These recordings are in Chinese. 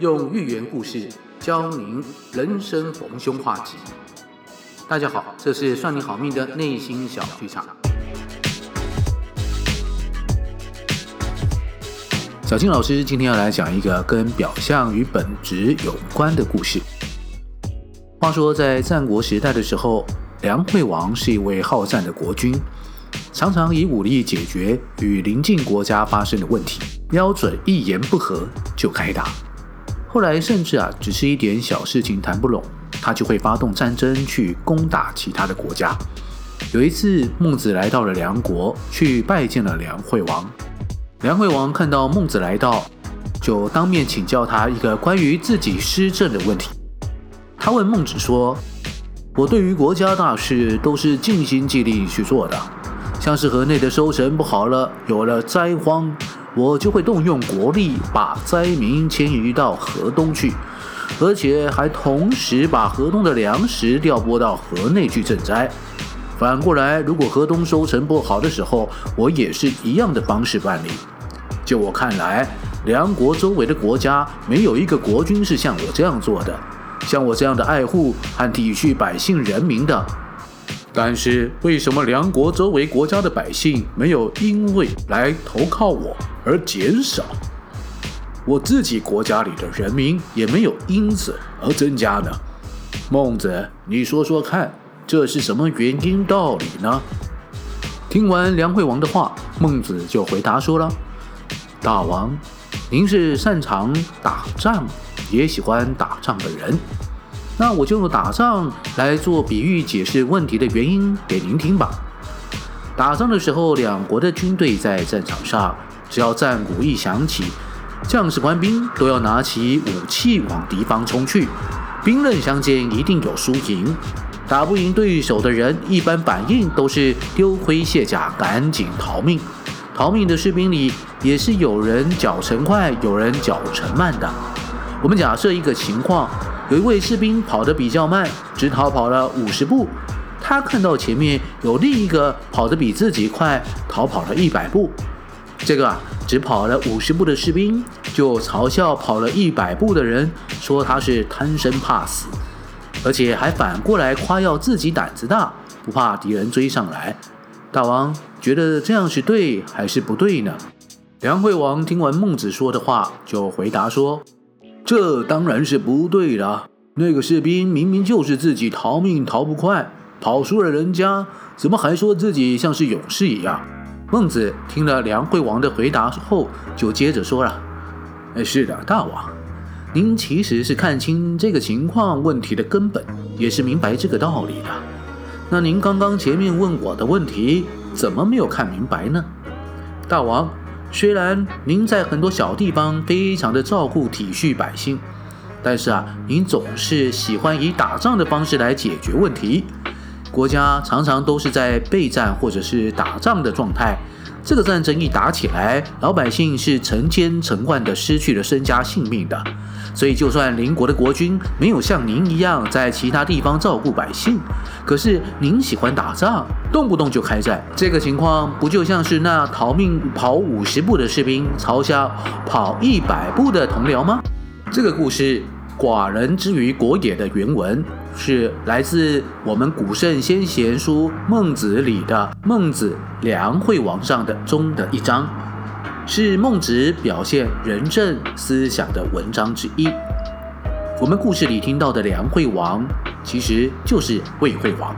用寓言故事教您人生逢凶化吉。大家好，这是算你好命的内心小剧场。小金老师今天要来讲一个跟表象与本质有关的故事。话说，在战国时代的时候，梁惠王是一位好战的国君，常常以武力解决与邻近国家发生的问题，标准一言不合就开打。后来甚至啊，只是一点小事情谈不拢，他就会发动战争去攻打其他的国家。有一次，孟子来到了梁国，去拜见了梁惠王。梁惠王看到孟子来到，就当面请教他一个关于自己施政的问题。他问孟子说：“我对于国家大事都是尽心尽力去做的，像是河内的收成不好了，有了灾荒。”我就会动用国力，把灾民迁移到河东去，而且还同时把河东的粮食调拨到河内去赈灾。反过来，如果河东收成不好的时候，我也是一样的方式办理。就我看来，梁国周围的国家没有一个国君是像我这样做的，像我这样的爱护和体恤百姓人民的。但是为什么梁国周围国家的百姓没有因为来投靠我而减少？我自己国家里的人民也没有因此而增加呢？孟子，你说说看，这是什么原因道理呢？听完梁惠王的话，孟子就回答说了：“大王，您是擅长打仗，也喜欢打仗的人。”那我就用打仗来做比喻，解释问题的原因给您听吧。打仗的时候，两国的军队在战场上，只要战鼓一响起，将士官兵都要拿起武器往敌方冲去。兵刃相见，一定有输赢。打不赢对手的人，一般反应都是丢盔卸甲，赶紧逃命。逃命的士兵里，也是有人脚程快，有人脚程慢的。我们假设一个情况。有一位士兵跑得比较慢，只逃跑了五十步。他看到前面有另一个跑得比自己快，逃跑了一百步。这个啊，只跑了五十步的士兵就嘲笑跑了一百步的人，说他是贪生怕死，而且还反过来夸耀自己胆子大，不怕敌人追上来。大王觉得这样是对还是不对呢？梁惠王听完孟子说的话，就回答说。这当然是不对的。那个士兵明明就是自己逃命逃不快，跑输了人家，怎么还说自己像是勇士一样？孟子听了梁惠王的回答后，就接着说了：“哎，是的，大王，您其实是看清这个情况问题的根本，也是明白这个道理的。那您刚刚前面问我的问题，怎么没有看明白呢？大王。”虽然您在很多小地方非常的照顾体恤百姓，但是啊，您总是喜欢以打仗的方式来解决问题。国家常常都是在备战或者是打仗的状态。这个战争一打起来，老百姓是成千成万的失去了身家性命的。所以，就算邻国的国君没有像您一样在其他地方照顾百姓，可是您喜欢打仗，动不动就开战，这个情况不就像是那逃命跑五十步的士兵嘲笑跑一百步的同僚吗？这个故事“寡人之于国也”的原文是来自我们古圣先贤书《孟子》里的《孟子梁惠王上》的中的一章。是孟子表现仁政思想的文章之一。我们故事里听到的梁惠王，其实就是魏惠王。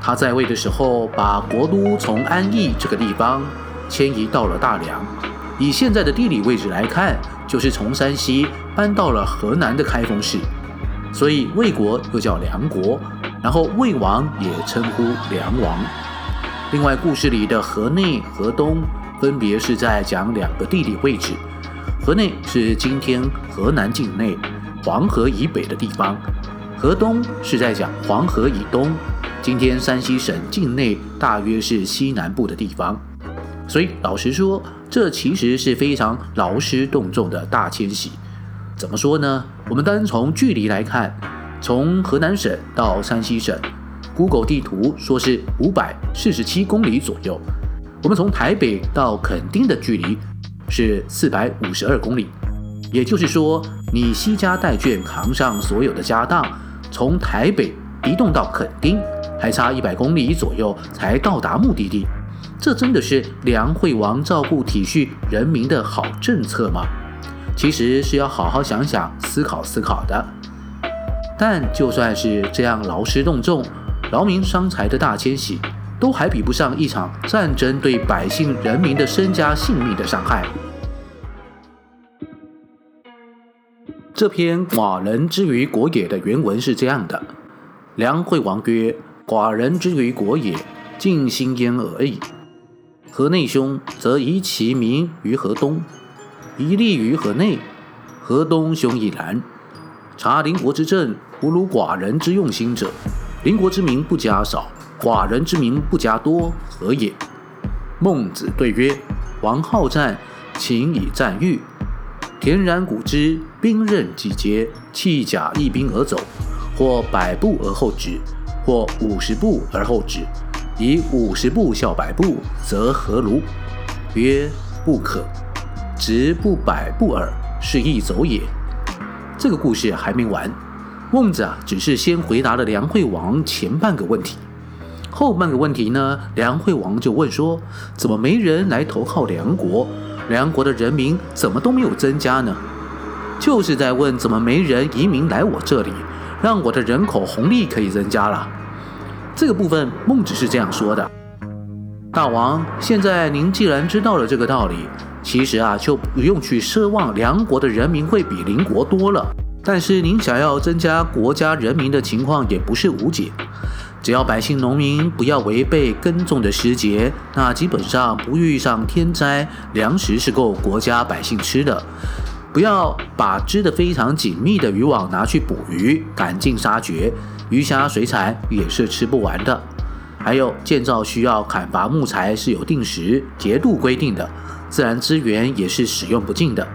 他在位的时候，把国都从安邑这个地方迁移到了大梁。以现在的地理位置来看，就是从山西搬到了河南的开封市。所以魏国又叫梁国，然后魏王也称呼梁王。另外，故事里的河内、河东。分别是在讲两个地理位置，河内是今天河南境内黄河以北的地方，河东是在讲黄河以东，今天山西省境内大约是西南部的地方。所以老实说，这其实是非常劳师动众的大迁徙。怎么说呢？我们单从距离来看，从河南省到山西省，Google 地图说是五百四十七公里左右。我们从台北到垦丁的距离是四百五十二公里，也就是说，你西家带眷扛上所有的家当，从台北移动到垦丁，还差一百公里左右才到达目的地。这真的是梁惠王照顾体恤人民的好政策吗？其实是要好好想想、思考思考的。但就算是这样劳师动众、劳民伤财的大迁徙，都还比不上一场战争对百姓人民的身家性命的伤害。这篇《寡人之于国也》的原文是这样的：梁惠王曰：“寡人之于国也，尽心焉而已。河内凶，则移其民于河东；夷利于河内，河东凶亦然。察邻国之政，不如寡人之用心者。邻国之民不加少，寡人之民不加多，何也？”孟子对曰：“王好战，请以战喻。”田然古之，兵刃既捷，弃甲一兵而走，或百步而后止，或五十步而后止，以五十步笑百步，则何如？曰：不可。直不百步耳，是亦走也。这个故事还没完，孟子啊，只是先回答了梁惠王前半个问题，后半个问题呢，梁惠王就问说：怎么没人来投靠梁国？梁国的人民怎么都没有增加呢？就是在问怎么没人移民来我这里，让我的人口红利可以增加了。这个部分孟子是这样说的：大王，现在您既然知道了这个道理，其实啊就不用去奢望梁国的人民会比邻国多了。但是您想要增加国家人民的情况也不是无解。只要百姓农民不要违背耕种的时节，那基本上不遇上天灾，粮食是够国家百姓吃的。不要把织得非常紧密的渔网拿去捕鱼，赶尽杀绝，鱼虾水产也是吃不完的。还有建造需要砍伐木材是有定时节度规定的，自然资源也是使用不尽的。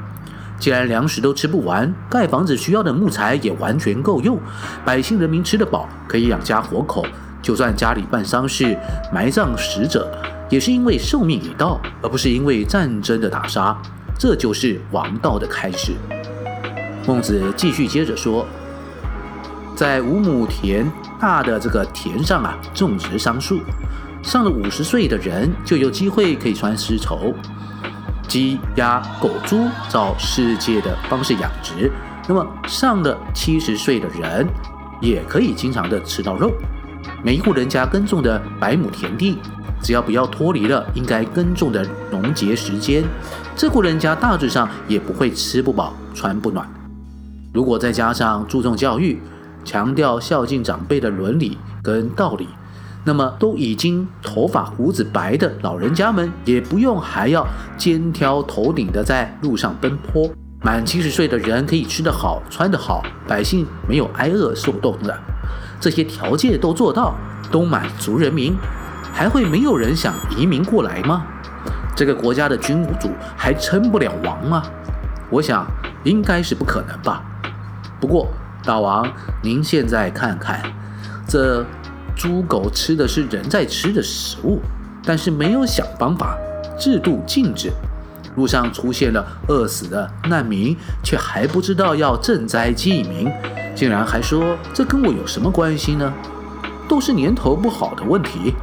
既然粮食都吃不完，盖房子需要的木材也完全够用，百姓人民吃得饱，可以养家活口。就算家里办丧事、埋葬死者，也是因为寿命已到，而不是因为战争的打杀。这就是王道的开始。孟子继续接着说，在五亩田大的这个田上啊，种植桑树，上了五十岁的人就有机会可以穿丝绸。鸡、鸭、狗、猪照世界的方式养殖，那么上了七十岁的人也可以经常的吃到肉。每一户人家耕种的百亩田地，只要不要脱离了应该耕种的农节时间，这户人家大致上也不会吃不饱、穿不暖。如果再加上注重教育，强调孝敬长辈的伦理跟道理。那么都已经头发胡子白的老人家们，也不用还要肩挑头顶的在路上奔波。满七十岁的人可以吃得好、穿得好，百姓没有挨饿受冻的，这些条件都做到，都满足人民，还会没有人想移民过来吗？这个国家的君主还称不了王吗？我想应该是不可能吧。不过大王，您现在看看这。猪狗吃的是人在吃的食物，但是没有想方法，制度禁止。路上出现了饿死的难民，却还不知道要赈灾济民，竟然还说这跟我有什么关系呢？都是年头不好的问题。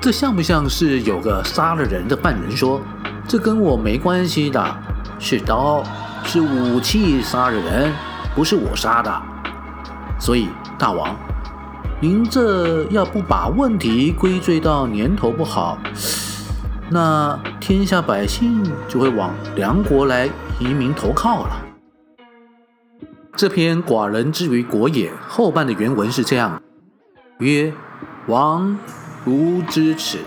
这像不像是有个杀了人的犯人说，这跟我没关系的，是刀，是武器杀了人，不是我杀的。所以大王。您这要不把问题归罪到年头不好，那天下百姓就会往梁国来移民投靠了。这篇《寡人之于国也》后半的原文是这样：曰，王如知此，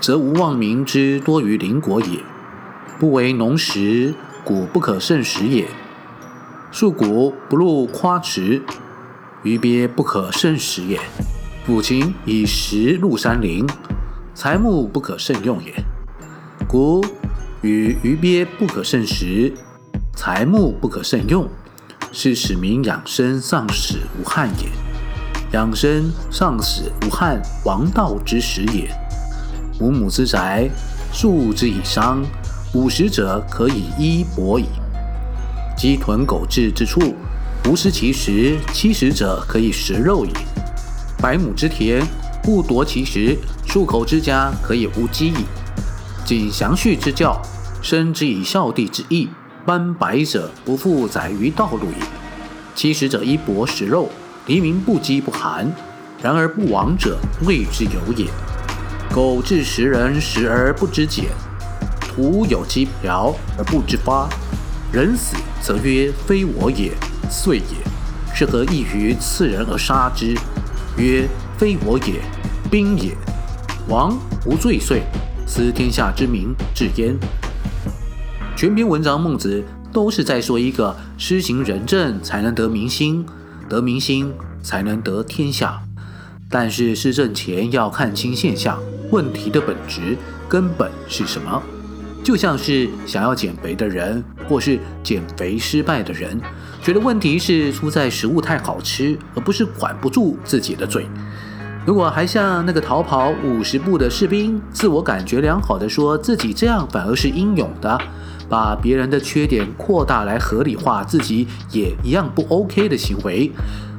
则无忘民之多于邻国也。不为农时，谷不可胜食也。树谷不入夸池。鱼鳖不可胜食也，父亲以食入山林，材木不可胜用也。谷与鱼鳖不可胜食，材木不可胜用，是使民养生丧死无憾也。养生丧死无憾，王道之始也。五亩之宅，数之以桑，五十者可以衣帛矣。鸡豚狗彘之处，无食其食，欺食者可以食肉也。百亩之田，不夺其食，数口之家可以无饥矣。谨详序之教，生之以孝弟之义，斑白者不复载于道路也。欺食者衣帛食肉，黎民不饥不寒。然而不亡者，谓之有也。苟至食人食而不知俭，徒有饥瓢而不知发。人死则曰：非我也，遂也。是何异于刺人而杀之？曰：非我也，兵也。王无罪遂，思天下之民至焉。全篇文章孟子都是在说一个施行仁政才能得民心，得民心才能得天下。但是施政前要看清现象，问题的本质根本是什么？就像是想要减肥的人，或是减肥失败的人，觉得问题是出在食物太好吃，而不是管不住自己的嘴。如果还像那个逃跑五十步的士兵，自我感觉良好的说自己这样反而是英勇的，把别人的缺点扩大来合理化自己也一样不 OK 的行为，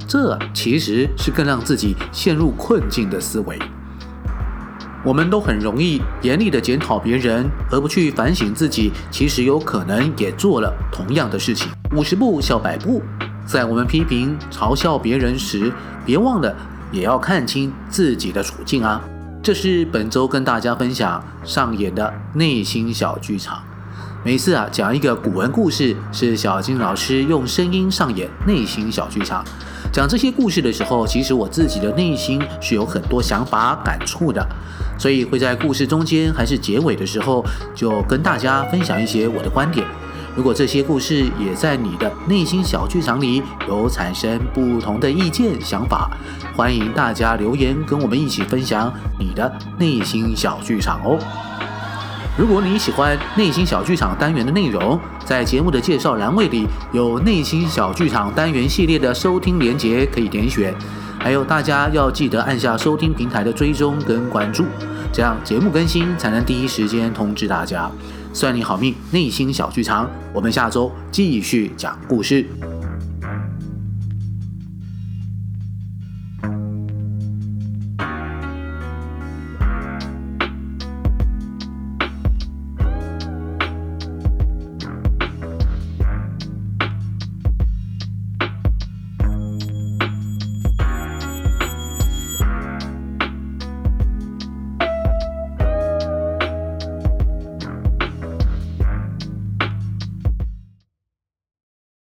这其实是更让自己陷入困境的思维。我们都很容易严厉地检讨别人，而不去反省自己。其实有可能也做了同样的事情。五十步笑百步，在我们批评、嘲笑别人时，别忘了也要看清自己的处境啊！这是本周跟大家分享上演的内心小剧场。每次啊讲一个古文故事，是小金老师用声音上演内心小剧场。讲这些故事的时候，其实我自己的内心是有很多想法、感触的，所以会在故事中间还是结尾的时候，就跟大家分享一些我的观点。如果这些故事也在你的内心小剧场里有产生不同的意见、想法，欢迎大家留言跟我们一起分享你的内心小剧场哦。如果你喜欢内心小剧场单元的内容，在节目的介绍栏位里有内心小剧场单元系列的收听连接可以点选。还有大家要记得按下收听平台的追踪跟关注，这样节目更新才能第一时间通知大家。算你好命，内心小剧场，我们下周继续讲故事。